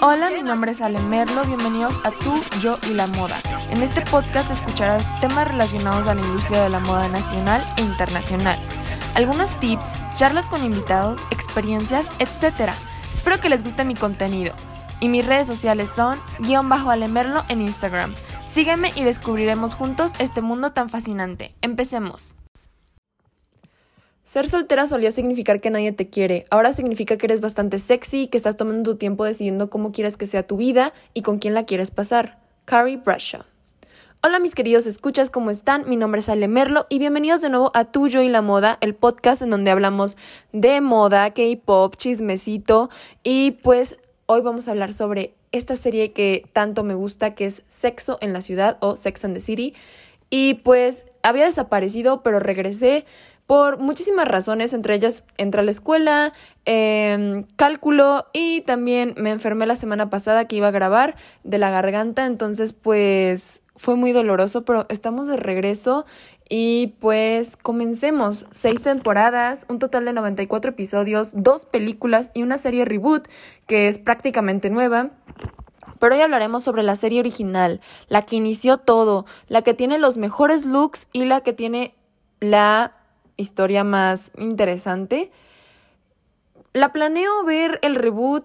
Hola, mi nombre es Ale Merlo, bienvenidos a Tú, Yo y la Moda. En este podcast escucharás temas relacionados a la industria de la moda nacional e internacional. Algunos tips, charlas con invitados, experiencias, etc. Espero que les guste mi contenido. Y mis redes sociales son guion bajo Ale Merlo en Instagram. Sígueme y descubriremos juntos este mundo tan fascinante. Empecemos. Ser soltera solía significar que nadie te quiere, ahora significa que eres bastante sexy que estás tomando tu tiempo decidiendo cómo quieres que sea tu vida y con quién la quieres pasar. Carrie Bradshaw. Hola mis queridos escuchas, ¿cómo están? Mi nombre es Ale Merlo y bienvenidos de nuevo a Tuyo y la Moda, el podcast en donde hablamos de moda, K-pop, chismecito y pues hoy vamos a hablar sobre esta serie que tanto me gusta que es Sexo en la Ciudad o Sex and the City y pues había desaparecido pero regresé por muchísimas razones, entre ellas entré a la escuela, em, cálculo y también me enfermé la semana pasada que iba a grabar de la garganta, entonces pues fue muy doloroso, pero estamos de regreso y pues comencemos. Seis temporadas, un total de 94 episodios, dos películas y una serie reboot que es prácticamente nueva. Pero hoy hablaremos sobre la serie original, la que inició todo, la que tiene los mejores looks y la que tiene la historia más interesante. La planeo ver el reboot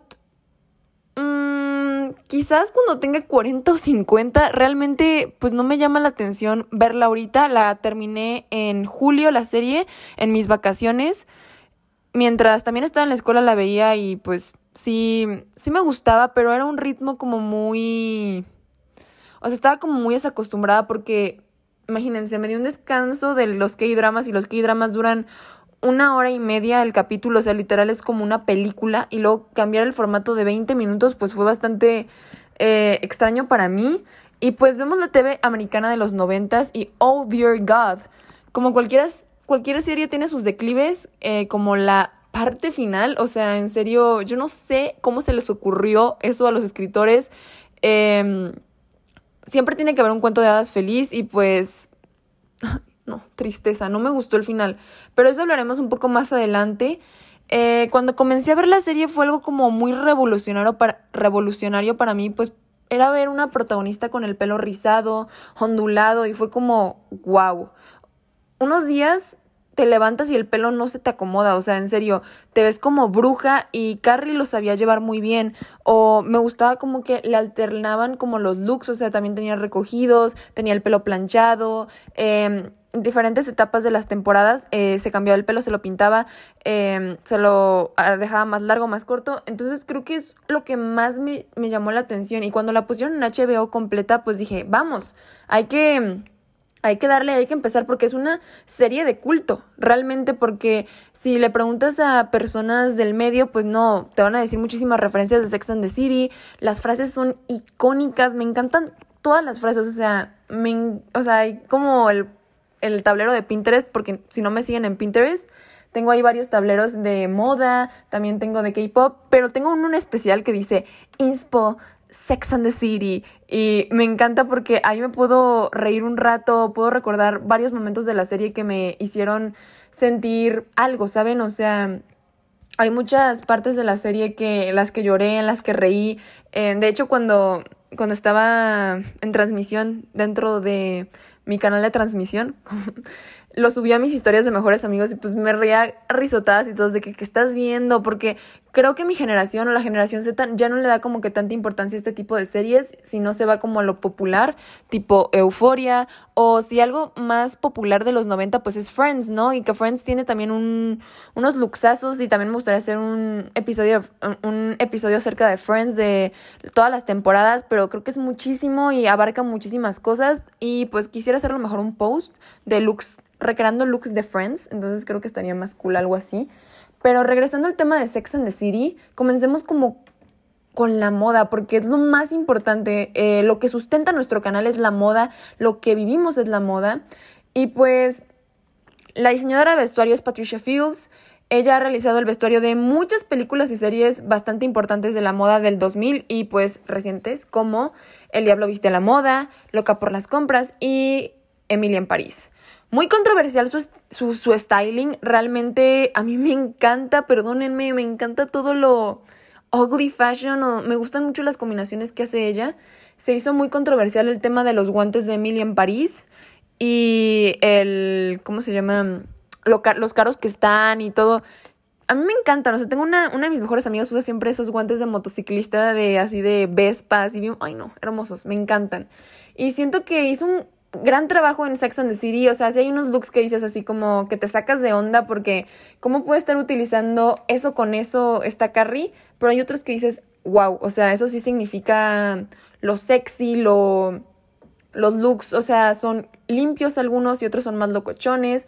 mm, quizás cuando tenga 40 o 50. Realmente pues no me llama la atención verla ahorita. La terminé en julio la serie, en mis vacaciones. Mientras también estaba en la escuela la veía y pues sí, sí me gustaba, pero era un ritmo como muy... O sea, estaba como muy desacostumbrada porque imagínense, me dio un descanso de los K-dramas y los K-dramas duran una hora y media el capítulo, o sea, literal es como una película y luego cambiar el formato de 20 minutos pues fue bastante eh, extraño para mí. Y pues vemos la TV americana de los noventas y oh dear God, como cualquiera, cualquier serie tiene sus declives, eh, como la parte final, o sea, en serio, yo no sé cómo se les ocurrió eso a los escritores. Eh, siempre tiene que haber un cuento de hadas feliz y pues... No, tristeza, no me gustó el final. Pero eso hablaremos un poco más adelante. Eh, cuando comencé a ver la serie fue algo como muy revolucionario para, revolucionario para mí, pues era ver una protagonista con el pelo rizado, ondulado y fue como, wow. Unos días te levantas y el pelo no se te acomoda, o sea, en serio, te ves como bruja y Carrie lo sabía llevar muy bien, o me gustaba como que le alternaban como los looks, o sea, también tenía recogidos, tenía el pelo planchado, em, en diferentes etapas de las temporadas eh, se cambiaba el pelo, se lo pintaba, em, se lo ah, dejaba más largo, más corto. Entonces creo que es lo que más me, me llamó la atención. Y cuando la pusieron en HBO completa, pues dije, vamos, hay que hay que darle, hay que empezar porque es una serie de culto, realmente porque si le preguntas a personas del medio, pues no, te van a decir muchísimas referencias de Sex and the City, las frases son icónicas, me encantan todas las frases, o sea, me, o sea, hay como el, el tablero de Pinterest, porque si no me siguen en Pinterest, tengo ahí varios tableros de moda, también tengo de K-pop, pero tengo uno especial que dice Inspo Sex and the City y me encanta porque ahí me puedo reír un rato, puedo recordar varios momentos de la serie que me hicieron sentir algo, ¿saben? O sea, hay muchas partes de la serie que las que lloré, en las que reí. Eh, de hecho, cuando, cuando estaba en transmisión dentro de mi canal de transmisión, lo subí a mis historias de mejores amigos y pues me reía risotadas y todos de que, ¿qué estás viendo? Porque creo que mi generación o la generación Z ya no le da como que tanta importancia a este tipo de series, si no se va como a lo popular, tipo Euforia, o si algo más popular de los 90 pues es Friends, ¿no? Y que Friends tiene también un, unos luxazos y también me gustaría hacer un episodio, un episodio acerca de Friends de todas las temporadas, pero creo que es muchísimo y abarca muchísimas cosas y pues quisiera hacerlo mejor un post de looks, recreando looks de Friends, entonces creo que estaría más cool algo así. Pero regresando al tema de Sex and the City, comencemos como con la moda, porque es lo más importante. Eh, lo que sustenta nuestro canal es la moda, lo que vivimos es la moda. Y pues la diseñadora de vestuario es Patricia Fields. Ella ha realizado el vestuario de muchas películas y series bastante importantes de la moda del 2000 y pues recientes como El Diablo Viste a la Moda, Loca por las Compras y Emilia en París. Muy controversial su, su, styling, realmente a mí me encanta, perdónenme, me encanta todo lo ugly fashion me gustan mucho las combinaciones que hace ella. Se hizo muy controversial el tema de los guantes de Emily en París y el, ¿cómo se llama? los caros que están y todo. A mí me encantan, o sea, tengo una, una de mis mejores amigas usa siempre esos guantes de motociclista de así de Vespas y ay no, hermosos, me encantan. Y siento que hizo un gran trabajo en Sex and the City, o sea, si hay unos looks que dices así como que te sacas de onda porque cómo puede estar utilizando eso con eso esta Carrie, pero hay otros que dices, wow, o sea, eso sí significa lo sexy, lo los looks, o sea, son limpios algunos y otros son más locochones,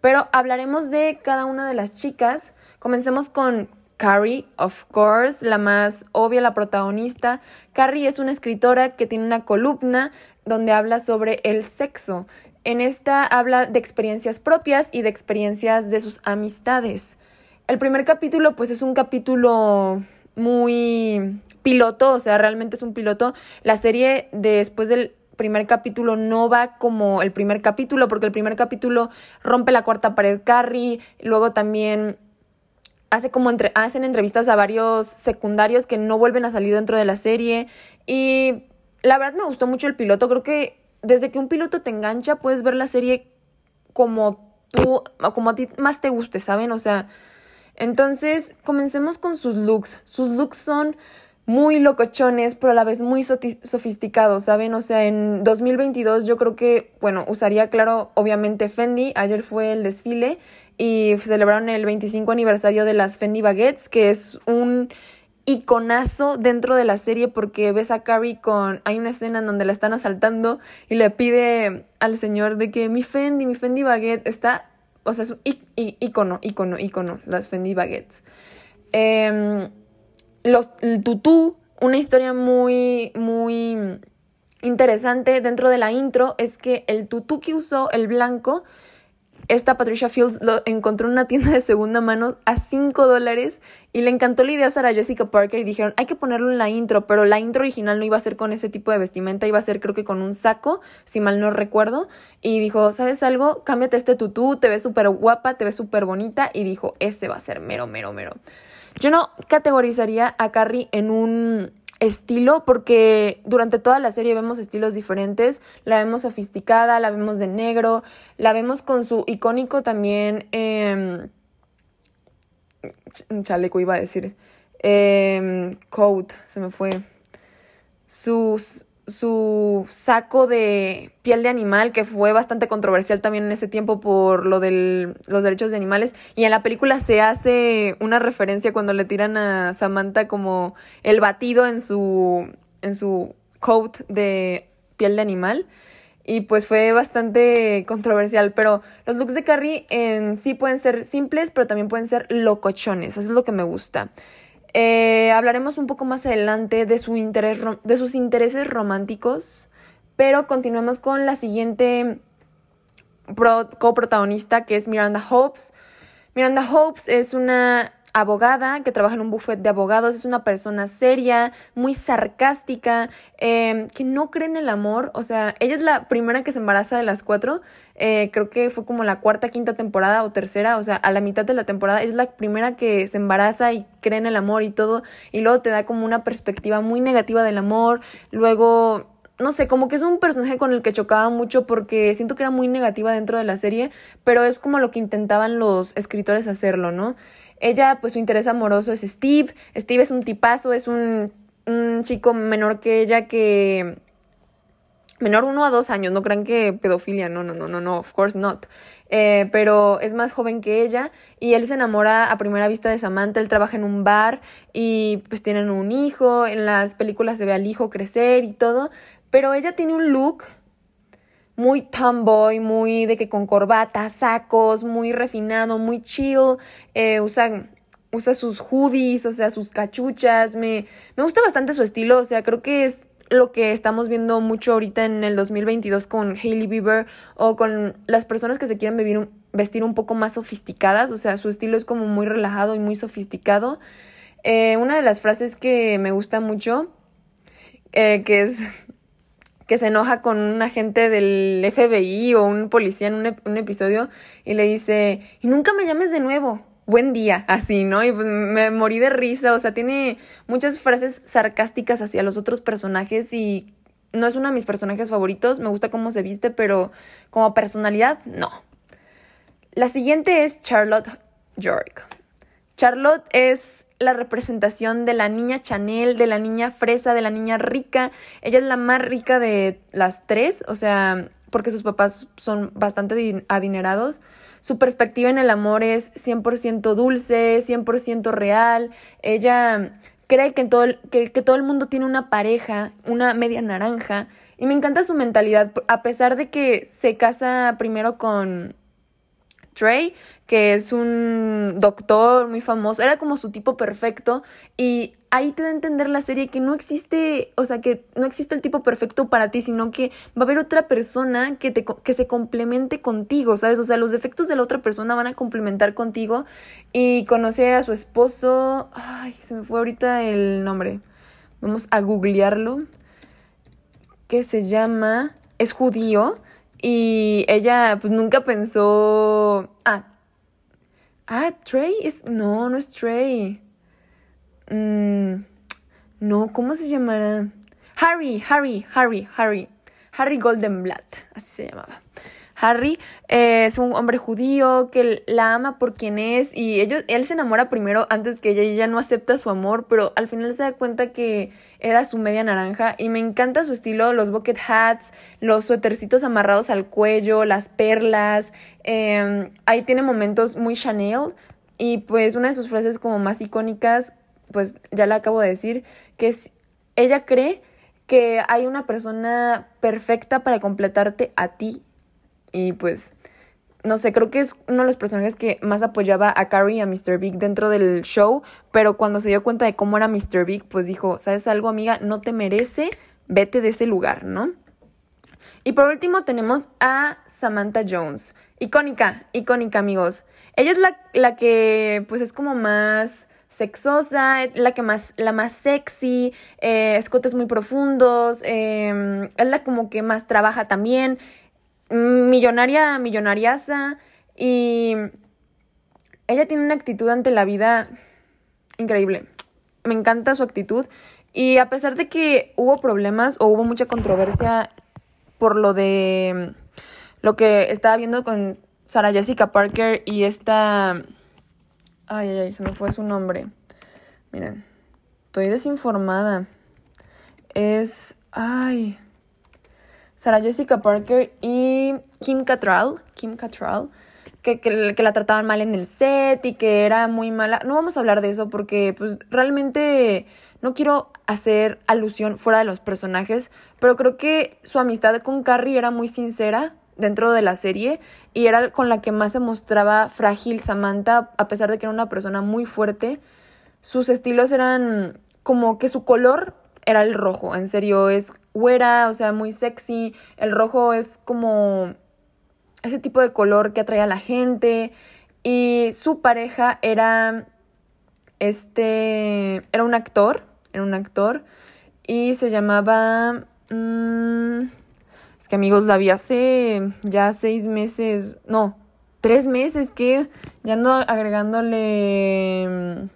pero hablaremos de cada una de las chicas. Comencemos con Carrie, of course, la más obvia, la protagonista. Carrie es una escritora que tiene una columna donde habla sobre el sexo. En esta habla de experiencias propias y de experiencias de sus amistades. El primer capítulo pues es un capítulo muy piloto, o sea, realmente es un piloto. La serie después del primer capítulo no va como el primer capítulo, porque el primer capítulo rompe la cuarta pared Carrie, luego también hace como entre, hacen entrevistas a varios secundarios que no vuelven a salir dentro de la serie y la verdad me gustó mucho el piloto, creo que desde que un piloto te engancha puedes ver la serie como tú, como a ti más te guste, ¿saben? O sea, entonces comencemos con sus looks. Sus looks son muy locochones, pero a la vez muy sofisticados, ¿saben? O sea, en 2022 yo creo que, bueno, usaría, claro, obviamente Fendi. Ayer fue el desfile y celebraron el 25 aniversario de las Fendi Baguettes, que es un iconazo dentro de la serie porque ves a Carrie con... Hay una escena en donde la están asaltando y le pide al señor de que mi Fendi, mi Fendi Baguette está... O sea, es un icono, icono, icono, las Fendi Baguettes. Eh, los, el tutú, una historia muy, muy interesante dentro de la intro es que el tutú que usó, el blanco, esta Patricia Fields lo encontró en una tienda de segunda mano a 5 dólares y le encantó la idea a Jessica Parker y dijeron hay que ponerlo en la intro, pero la intro original no iba a ser con ese tipo de vestimenta, iba a ser creo que con un saco, si mal no recuerdo, y dijo, ¿sabes algo? Cámbiate este tutú, te ves súper guapa, te ves súper bonita y dijo, ese va a ser mero, mero, mero. Yo no categorizaría a Carrie en un estilo porque durante toda la serie vemos estilos diferentes, la vemos sofisticada, la vemos de negro, la vemos con su icónico también eh, chaleco iba a decir eh, coat, se me fue sus su saco de piel de animal, que fue bastante controversial también en ese tiempo por lo de los derechos de animales. Y en la película se hace una referencia cuando le tiran a Samantha como el batido en su, en su coat de piel de animal. Y pues fue bastante controversial, pero los looks de Carrie en sí pueden ser simples, pero también pueden ser locochones, eso es lo que me gusta. Eh, hablaremos un poco más adelante de, su interés, de sus intereses románticos, pero continuemos con la siguiente coprotagonista que es Miranda Hopes. Miranda Hopes es una abogada que trabaja en un buffet de abogados, es una persona seria, muy sarcástica, em, que no cree en el amor, o sea, ella es la primera que se embaraza de las cuatro, eh, creo que fue como la cuarta, quinta temporada o tercera, o sea, a la mitad de la temporada, es la primera que se embaraza y cree en el amor y todo, y luego te da como una perspectiva muy negativa del amor, luego no sé, como que es un personaje con el que chocaba mucho porque siento que era muy negativa dentro de la serie, pero es como lo que intentaban los escritores hacerlo, ¿no? Ella, pues su interés amoroso es Steve. Steve es un tipazo, es un, chico menor que ella que... Menor uno a dos años, no crean que pedofilia, no, no, no, no, no, of course not. Eh, pero es más joven que ella y él se enamora a primera vista de Samantha, él trabaja en un bar y pues tienen un hijo, en las películas se ve al hijo crecer y todo, pero ella tiene un look muy tomboy, muy de que con corbata, sacos, muy refinado, muy chill, eh, usa, usa sus hoodies, o sea, sus cachuchas, me, me gusta bastante su estilo, o sea, creo que es lo que estamos viendo mucho ahorita en el 2022 con Hailey Bieber o con las personas que se quieren vivir, vestir un poco más sofisticadas, o sea, su estilo es como muy relajado y muy sofisticado. Eh, una de las frases que me gusta mucho, eh, que es que se enoja con un agente del FBI o un policía en un, episodio y le dice, y nunca me llames de nuevo. buen día, así, ¿no? Y pues me morí de risa, o sea, tiene muchas frases sarcásticas hacia los otros personajes y no es uno de mis personajes favoritos, me gusta cómo se viste, pero como personalidad, no. La siguiente es Charlotte York. Charlotte es la representación de la niña Chanel, de la niña fresa, de la niña rica. Ella es la más rica de las tres, o sea, porque sus papás son bastante adinerados. Su perspectiva en el amor es 100% dulce, 100% real. Ella cree que, todo, que, que todo el mundo tiene una pareja, una media naranja. Y me encanta su mentalidad, a pesar de que se casa primero con Trey, que es un doctor muy famoso, era como su tipo perfecto y ahí te da a entender la serie que no existe, o sea, que no existe el tipo perfecto para ti, sino que va a haber otra persona que, te, que se complemente contigo, ¿sabes? O sea, los defectos de la otra persona van a complementar contigo y conoce a su esposo, ay, se me fue ahorita el nombre, vamos a googlearlo, que se llama, es judío y ella pues nunca pensó, ah, ah, Trey es, no, no es Trey. Mm, no, ¿cómo se llamará? Harry, Harry, Harry, Harry. Harry Goldenblatt, así se llamaba. Harry eh, es un hombre judío que la ama por quien es y ellos, él se enamora primero antes que ella y ella no acepta su amor, pero al final se da cuenta que era su media naranja y me encanta su estilo, los bucket hats, los suétercitos amarrados al cuello, las perlas, em, ahí tiene momentos muy Chanel y pues una de sus frases como más icónicas, pues ya la acabo de decir, que es, ella cree que hay una persona perfecta para completarte a ti y pues, no sé, creo que es uno de los personajes que más apoyaba a Carrie y a Mr. Big dentro del show, pero cuando se dio cuenta de cómo era Mr. Big, pues dijo, ¿sabes algo, amiga? No te merece, vete de ese lugar, ¿no? Y por último tenemos a Samantha Jones. Icónica, icónica, amigos. Ella es la, la que, pues, es como más sexosa, la que más, la más sexy, eh, escotes muy profundos, eh, es la como que más trabaja también millonaria, millonariaza y ella tiene una actitud ante la vida increíble. Me encanta su actitud y a pesar de que hubo problemas o hubo mucha controversia por lo de lo que estaba viendo con Sarah Jessica Parker y esta... Ay, ay, ay, se me fue su nombre. Miren, estoy desinformada. Es... Ay. Sarah Jessica Parker y Kim Cattrall, Kim Cattrall, que, que, la trataban mal en el set y que era muy mala. No vamos a hablar de eso porque pues realmente no quiero hacer alusión fuera de los personajes, pero creo que su amistad con Carrie era muy sincera dentro de la serie y era con la que más se mostraba frágil Samantha, a pesar de que era una persona muy fuerte. Sus estilos eran como que su color era el rojo, en serio, es güera, o sea, muy sexy. El rojo es como ese tipo de color que atrae a la gente. Y su pareja era este, era un actor, era un actor. Y se llamaba... Mm, es que amigos, la vi hace ya seis meses, no, tres meses que ya ando agregándole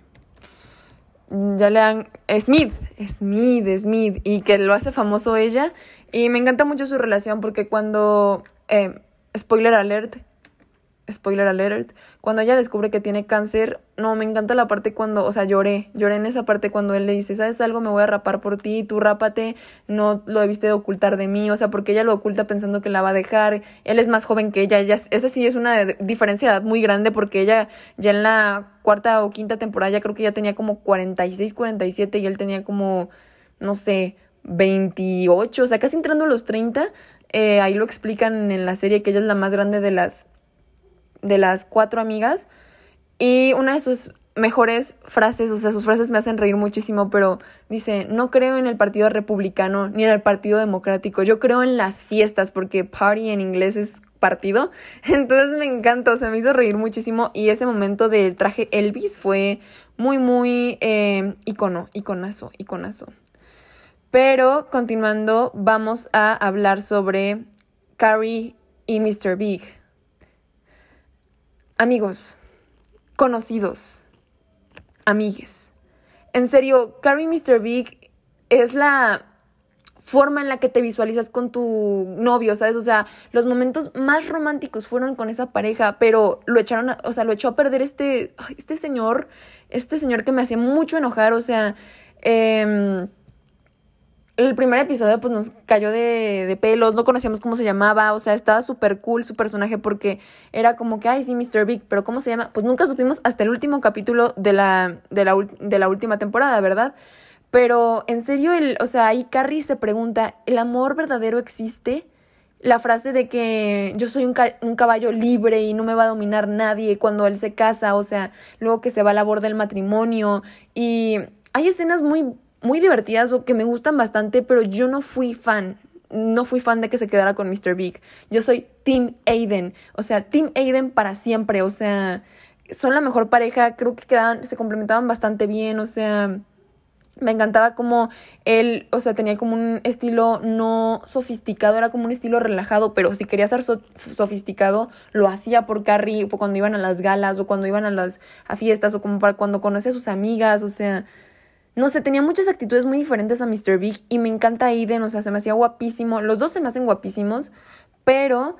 ya le han... Smith, Smith, Smith, y que lo hace famoso ella. Y me encanta mucho su relación porque cuando... Eh, spoiler alert, spoiler alert, cuando ella descubre que tiene cáncer, no, me encanta la parte cuando, o sea, lloré, lloré en esa parte cuando él le dice, ¿sabes algo? Me voy a rapar por ti, tú rápate, no lo debiste de ocultar de mí, o sea, porque ella lo oculta pensando que la va a dejar, él es más joven que ella, ella esa sí es una diferencia muy grande porque ella ya en la cuarta o quinta temporada ya creo que ya tenía como 46, 47 y él tenía como, no sé, 28, o sea, casi entrando a los 30, eh, ahí lo explican en la serie que ella es la más grande de las de las cuatro amigas y una de sus mejores frases, o sea, sus frases me hacen reír muchísimo, pero dice, no creo en el Partido Republicano ni en el Partido Democrático, yo creo en las fiestas, porque party en inglés es partido, entonces me encanta, o sea, me hizo reír muchísimo y ese momento del traje Elvis fue muy, muy eh, icono, iconazo, iconazo. Pero continuando, vamos a hablar sobre Carrie y Mr. Big. Amigos, conocidos, amigues. En serio, Carrie Mr. Big es la forma en la que te visualizas con tu novio, ¿sabes? O sea, los momentos más románticos fueron con esa pareja, pero lo echaron, a, o sea, lo echó a perder este, este señor, este señor que me hacía mucho enojar, o sea, eh, el primer episodio pues nos cayó de, de pelos, no conocíamos cómo se llamaba, o sea, estaba súper cool su personaje porque era como que, ay, sí, Mr. Big, pero ¿cómo se llama? Pues nunca supimos hasta el último capítulo de la, de la, de la última temporada, ¿verdad? Pero en serio, el, o sea, ahí Carrie se pregunta, ¿el amor verdadero existe? La frase de que yo soy un, un, caballo libre y no me va a dominar nadie cuando él se casa, o sea, luego que se va a la borda del matrimonio. Y hay escenas muy muy divertidas o que me gustan bastante, pero yo no fui fan. No fui fan de que se quedara con Mr. Big. Yo soy Team Aiden. O sea, Team Aiden para siempre. O sea, son la mejor pareja. Creo que quedaban, se complementaban bastante bien. O sea, me encantaba como él, o sea, tenía como un estilo no sofisticado, era como un estilo relajado, pero si quería ser sofisticado, lo hacía por Carrie, o cuando iban a las galas, o cuando iban a las a fiestas, o como para cuando conocía a sus amigas, o sea, no sé, tenía muchas actitudes muy diferentes a Mr. Big y me encanta Aiden, o sea, se me hacía guapísimo. Los dos se me hacen guapísimos, pero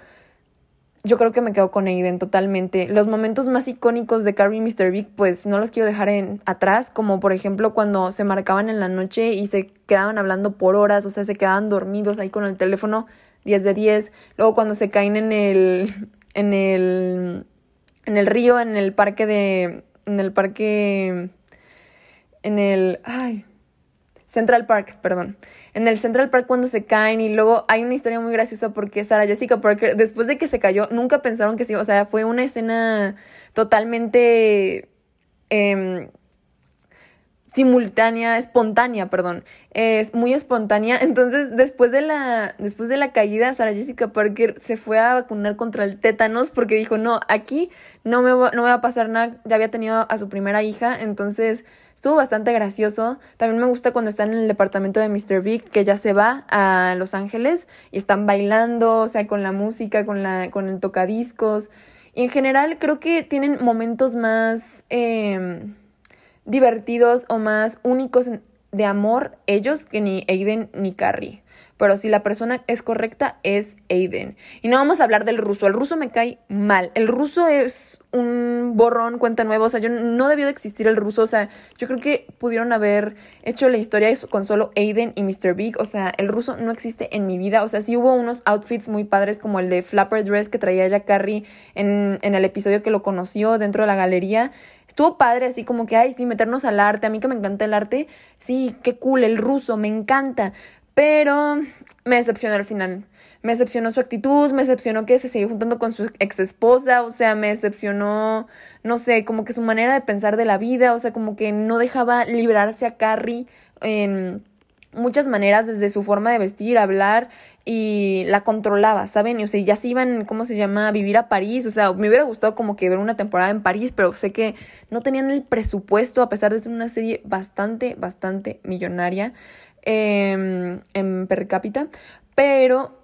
yo creo que me quedo con Aiden totalmente. Los momentos más icónicos de Carrie y Mr. Big, pues no los quiero dejar en, atrás, como por ejemplo cuando se marcaban en la noche y se quedaban hablando por horas, o sea, se quedaban dormidos ahí con el teléfono 10 de 10. Luego cuando se caen en el en el en el río, en el parque de en el parque en el... Ay, Central Park, perdón. En el Central Park cuando se caen y luego hay una historia muy graciosa porque Sarah Jessica Parker, después de que se cayó, nunca pensaron que sí, o sea, fue una escena totalmente eh, simultánea, espontánea, perdón. Es muy espontánea. Entonces, después de la, después de la caída, Sarah Jessica Parker se fue a vacunar contra el tétanos porque dijo, no, aquí no me, va, no me va a pasar nada. Ya había tenido a su primera hija, entonces estuvo bastante gracioso. También me gusta cuando están en el departamento de Mr. Big, que ya se va a Los Ángeles y están bailando, o sea, con la música, con, la, con el tocadiscos. Y en general creo que tienen momentos más... Eh, divertidos o más únicos de amor ellos que ni Aiden ni Carrie pero si la persona es correcta es Aiden. Y no vamos a hablar del ruso, el ruso me cae mal. El ruso es un borrón, cuenta nueva, o sea, yo no debió de existir el ruso, o sea, yo creo que pudieron haber hecho la historia con solo Aiden y Mr. Big, o sea, el ruso no existe en mi vida, o sea, sí hubo unos outfits muy padres como el de Flapper Dress que traía ya Carrie en, en el episodio que lo conoció dentro de la galería, estuvo padre, así como que, ay, sí, meternos al arte. A mí que me encanta el arte, sí, qué cool, el ruso, me encanta. Pero me decepcionó al final. Me decepcionó su actitud, me decepcionó que se sigue juntando con su ex esposa, o sea, me decepcionó, no sé, como que su manera de pensar de la vida, o sea, como que no dejaba librarse a Carrie en muchas maneras, desde su forma de vestir, hablar, y la controlaba, ¿saben? Y, o sea, ya se iban, ¿cómo se llama?, a vivir a París, o sea, me hubiera gustado como que ver una temporada en París, pero sé que no tenían el presupuesto, a pesar de ser una serie bastante, bastante millonaria. Em, en per cápita, pero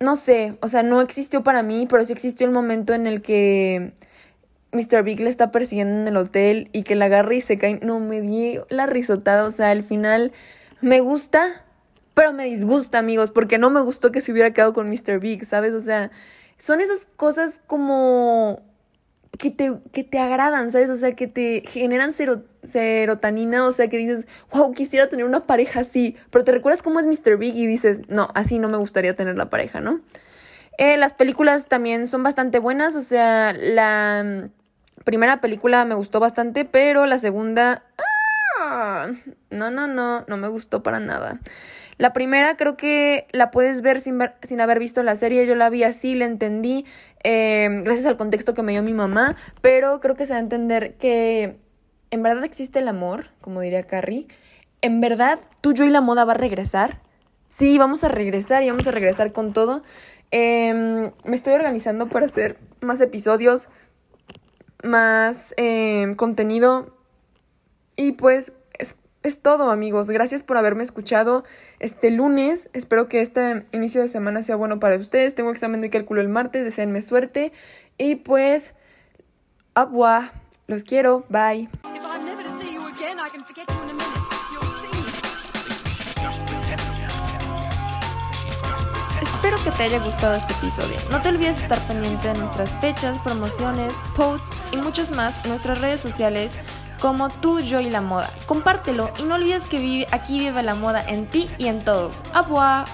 no sé, o sea, no existió para mí, pero sí existió el momento en el que Mr. Big le está persiguiendo en el hotel y que la agarra y se cae. No, me di la risotada, o sea, al final me gusta, pero me disgusta, amigos, porque no me gustó que se hubiera quedado con Mr. Big, ¿sabes? O sea, son esas cosas como que te, que te agradan, ¿sabes? O sea, que te generan serotonina, o sea, que dices, wow, quisiera tener una pareja así, pero te recuerdas cómo es Mr. Big y dices, no, así no me gustaría tener la pareja, ¿no? Eh, las películas también son bastante buenas, o sea, la mm, primera película me gustó bastante, pero la segunda, ¡ah! no, no, no, no me gustó para nada. La primera creo que la puedes ver sin, sin haber visto la serie, yo la vi así, la entendí, eh, gracias al contexto que me dio mi mamá, pero creo que se va a entender que en verdad existe el amor, como diría Carrie, en verdad tú, yo y la moda va a regresar. Sí, vamos a regresar y vamos a regresar con todo. Em, me estoy organizando para hacer más episodios, más em, contenido y pues es todo, amigos. Gracias por haberme escuchado este lunes. Espero que este inicio de semana sea bueno para ustedes. Tengo examen de cálculo el martes. Deseenme suerte. Y pues, agua. Los quiero, bye. Espero que te haya gustado este episodio. No te olvides estar pendiente de nuestras fechas, promociones, posts y muchos más en nuestras redes sociales como tú, yo y la moda. Compártelo y no olvides que vive, aquí vive la moda en ti y en todos. ¡Abua!